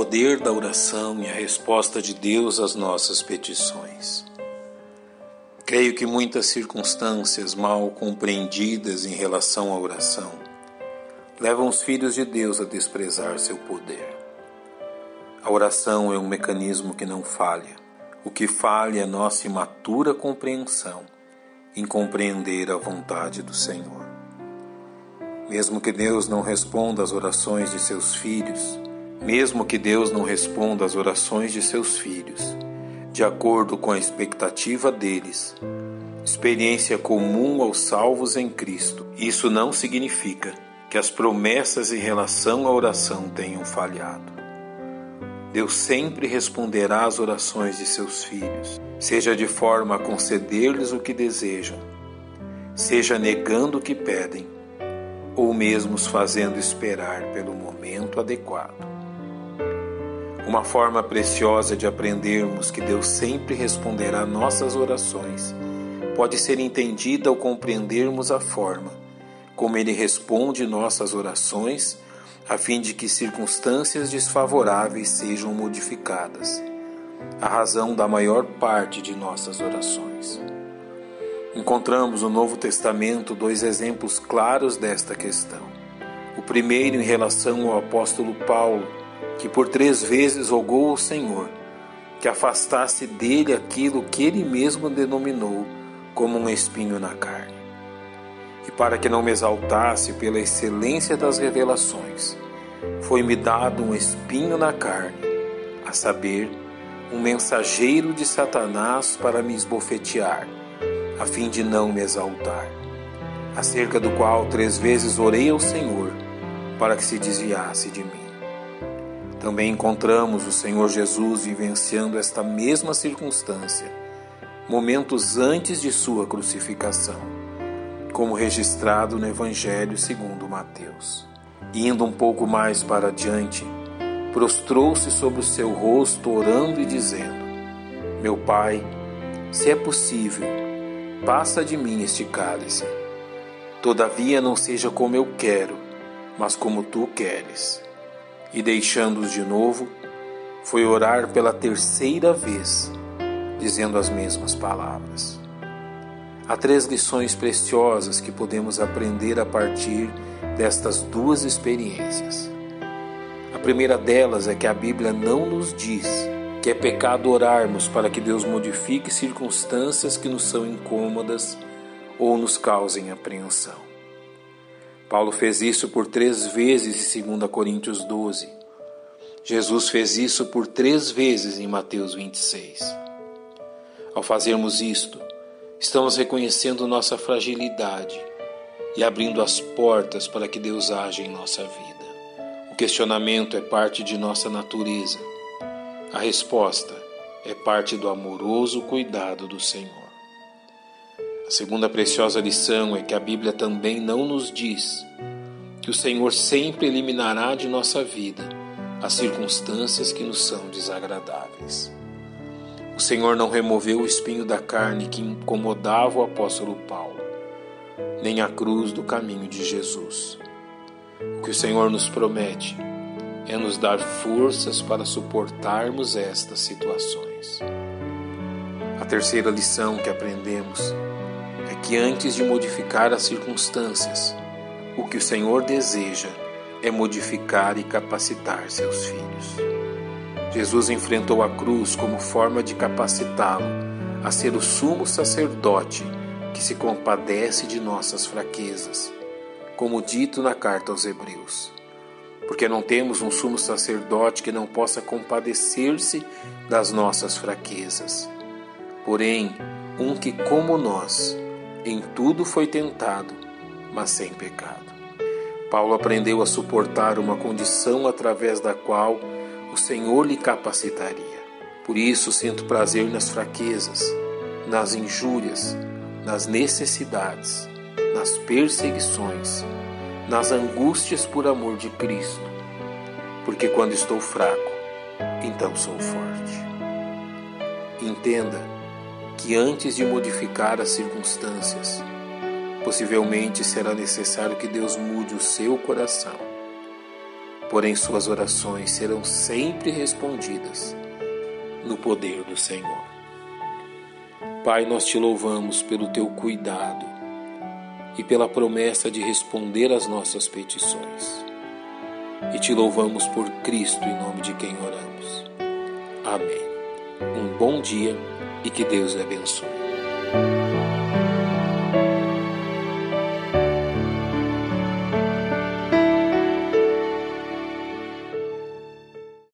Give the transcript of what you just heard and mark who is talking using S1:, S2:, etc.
S1: poder da oração e a resposta de Deus às nossas petições. Creio que muitas circunstâncias mal compreendidas em relação à oração levam os filhos de Deus a desprezar seu poder. A oração é um mecanismo que não falha. O que falha é nossa imatura compreensão em compreender a vontade do Senhor. Mesmo que Deus não responda às orações de seus filhos, mesmo que Deus não responda às orações de seus filhos, de acordo com a expectativa deles, experiência comum aos salvos em Cristo, isso não significa que as promessas em relação à oração tenham falhado. Deus sempre responderá às orações de seus filhos, seja de forma a conceder-lhes o que desejam, seja negando o que pedem, ou mesmo os fazendo esperar pelo momento adequado. Uma forma preciosa de aprendermos que Deus sempre responderá nossas orações pode ser entendida ao compreendermos a forma como Ele responde nossas orações, a fim de que circunstâncias desfavoráveis sejam modificadas, a razão da maior parte de nossas orações. Encontramos no Novo Testamento dois exemplos claros desta questão. O primeiro em relação ao apóstolo Paulo, que por três vezes rogou ao Senhor que afastasse dele aquilo que ele mesmo denominou como um espinho na carne. E para que não me exaltasse pela excelência das revelações, foi-me dado um espinho na carne, a saber, um mensageiro de Satanás para me esbofetear, a fim de não me exaltar, acerca do qual três vezes orei ao Senhor para que se desviasse de mim. Também encontramos o Senhor Jesus vivenciando esta mesma circunstância, momentos antes de sua crucificação, como registrado no Evangelho segundo Mateus. Indo um pouco mais para adiante, prostrou-se sobre o seu rosto, orando e dizendo: Meu Pai, se é possível, passa de mim este cálice. Todavia não seja como eu quero, mas como tu queres e deixando-os de novo, foi orar pela terceira vez, dizendo as mesmas palavras. Há três lições preciosas que podemos aprender a partir destas duas experiências. A primeira delas é que a Bíblia não nos diz que é pecado orarmos para que Deus modifique circunstâncias que nos são incômodas ou nos causem apreensão. Paulo fez isso por três vezes em 2 Coríntios 12. Jesus fez isso por três vezes em Mateus 26. Ao fazermos isto, estamos reconhecendo nossa fragilidade e abrindo as portas para que Deus haja em nossa vida. O questionamento é parte de nossa natureza. A resposta é parte do amoroso cuidado do Senhor. A segunda preciosa lição é que a Bíblia também não nos diz que o Senhor sempre eliminará de nossa vida as circunstâncias que nos são desagradáveis. O Senhor não removeu o espinho da carne que incomodava o apóstolo Paulo, nem a cruz do caminho de Jesus. O que o Senhor nos promete é nos dar forças para suportarmos estas situações. A terceira lição que aprendemos que antes de modificar as circunstâncias, o que o Senhor deseja é modificar e capacitar seus filhos. Jesus enfrentou a cruz como forma de capacitá-lo a ser o sumo sacerdote que se compadece de nossas fraquezas, como dito na carta aos Hebreus. Porque não temos um sumo sacerdote que não possa compadecer-se das nossas fraquezas. Porém, um que, como nós, em tudo foi tentado, mas sem pecado. Paulo aprendeu a suportar uma condição através da qual o Senhor lhe capacitaria. Por isso sinto prazer nas fraquezas, nas injúrias, nas necessidades, nas perseguições, nas angústias por amor de Cristo. Porque quando estou fraco, então sou forte. Entenda que antes de modificar as circunstâncias, possivelmente será necessário que Deus mude o seu coração. porém suas orações serão sempre respondidas no poder do Senhor. Pai, nós te louvamos pelo teu cuidado e pela promessa de responder às nossas petições. E te louvamos por Cristo, em nome de quem oramos. Amém. Um bom dia e que Deus lhe abençoe.